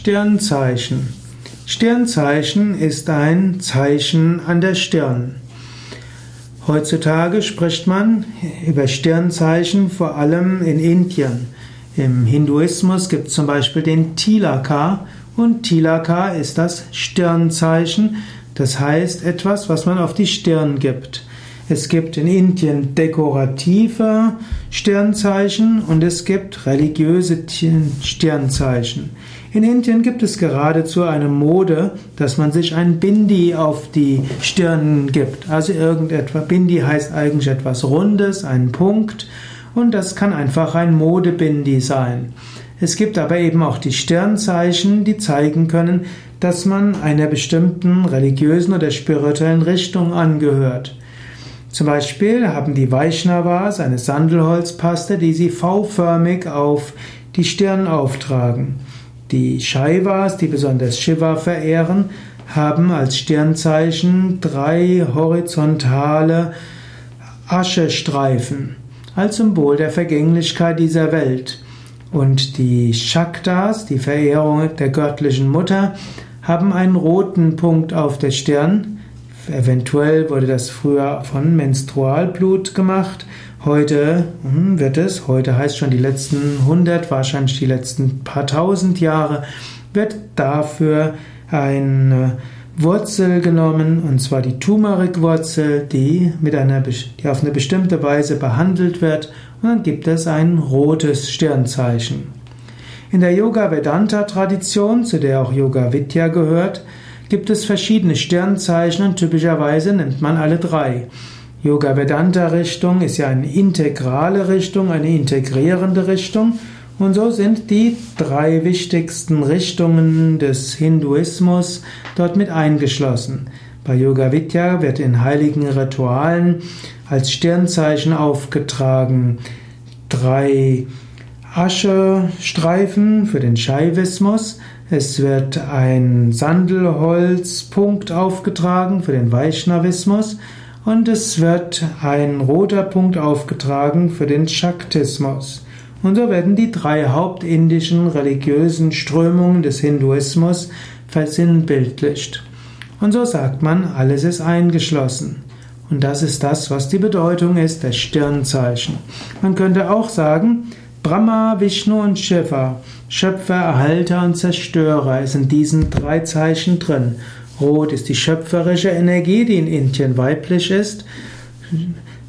Stirnzeichen. Stirnzeichen ist ein Zeichen an der Stirn. Heutzutage spricht man über Stirnzeichen vor allem in Indien. Im Hinduismus gibt es zum Beispiel den Tilaka und Tilaka ist das Stirnzeichen, das heißt etwas, was man auf die Stirn gibt. Es gibt in Indien dekorative Sternzeichen und es gibt religiöse Sternzeichen. In Indien gibt es geradezu eine Mode, dass man sich ein Bindi auf die Stirn gibt. Also irgendetwas. Bindi heißt eigentlich etwas Rundes, ein Punkt. Und das kann einfach ein Modebindi sein. Es gibt aber eben auch die Sternzeichen, die zeigen können, dass man einer bestimmten religiösen oder spirituellen Richtung angehört. Zum Beispiel haben die Vaishnavas eine Sandelholzpaste, die sie V-förmig auf die Stirn auftragen. Die Shaivas, die besonders Shiva verehren, haben als Stirnzeichen drei horizontale Aschestreifen als Symbol der Vergänglichkeit dieser Welt. Und die Shaktas, die Verehrung der göttlichen Mutter, haben einen roten Punkt auf der Stirn, Eventuell wurde das früher von Menstrualblut gemacht. Heute hm, wird es, heute heißt schon die letzten 100, wahrscheinlich die letzten paar tausend Jahre, wird dafür eine Wurzel genommen, und zwar die Turmerikwurzel, die, mit einer, die auf eine bestimmte Weise behandelt wird, und dann gibt es ein rotes Stirnzeichen. In der Yoga-Vedanta-Tradition, zu der auch Yoga Vidya gehört, gibt es verschiedene Sternzeichen und typischerweise nennt man alle drei. Yoga Vedanta Richtung ist ja eine integrale Richtung, eine integrierende Richtung. Und so sind die drei wichtigsten Richtungen des Hinduismus dort mit eingeschlossen. Bei Yoga Vidya wird in heiligen Ritualen als Sternzeichen aufgetragen drei Aschestreifen für den Shaivismus, es wird ein Sandelholzpunkt aufgetragen für den Vaishnavismus und es wird ein roter Punkt aufgetragen für den Shaktismus. Und so werden die drei hauptindischen religiösen Strömungen des Hinduismus versinnbildlicht. Und so sagt man, alles ist eingeschlossen. Und das ist das, was die Bedeutung ist der Stirnzeichen. Man könnte auch sagen, Brahma, Vishnu und Shiva, Schöpfer, Erhalter und Zerstörer, ist in diesen drei Zeichen drin. Rot ist die schöpferische Energie, die in Indien weiblich ist.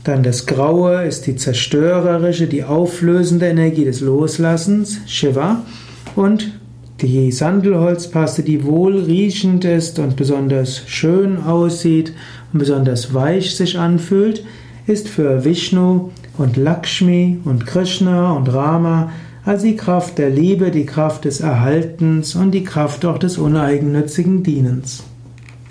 Dann das Graue ist die zerstörerische, die auflösende Energie des Loslassens, Shiva. Und die Sandelholzpaste, die wohlriechend ist und besonders schön aussieht und besonders weich sich anfühlt, ist für Vishnu und Lakshmi und Krishna und Rama als die Kraft der Liebe, die Kraft des Erhaltens und die Kraft auch des uneigennützigen Dienens.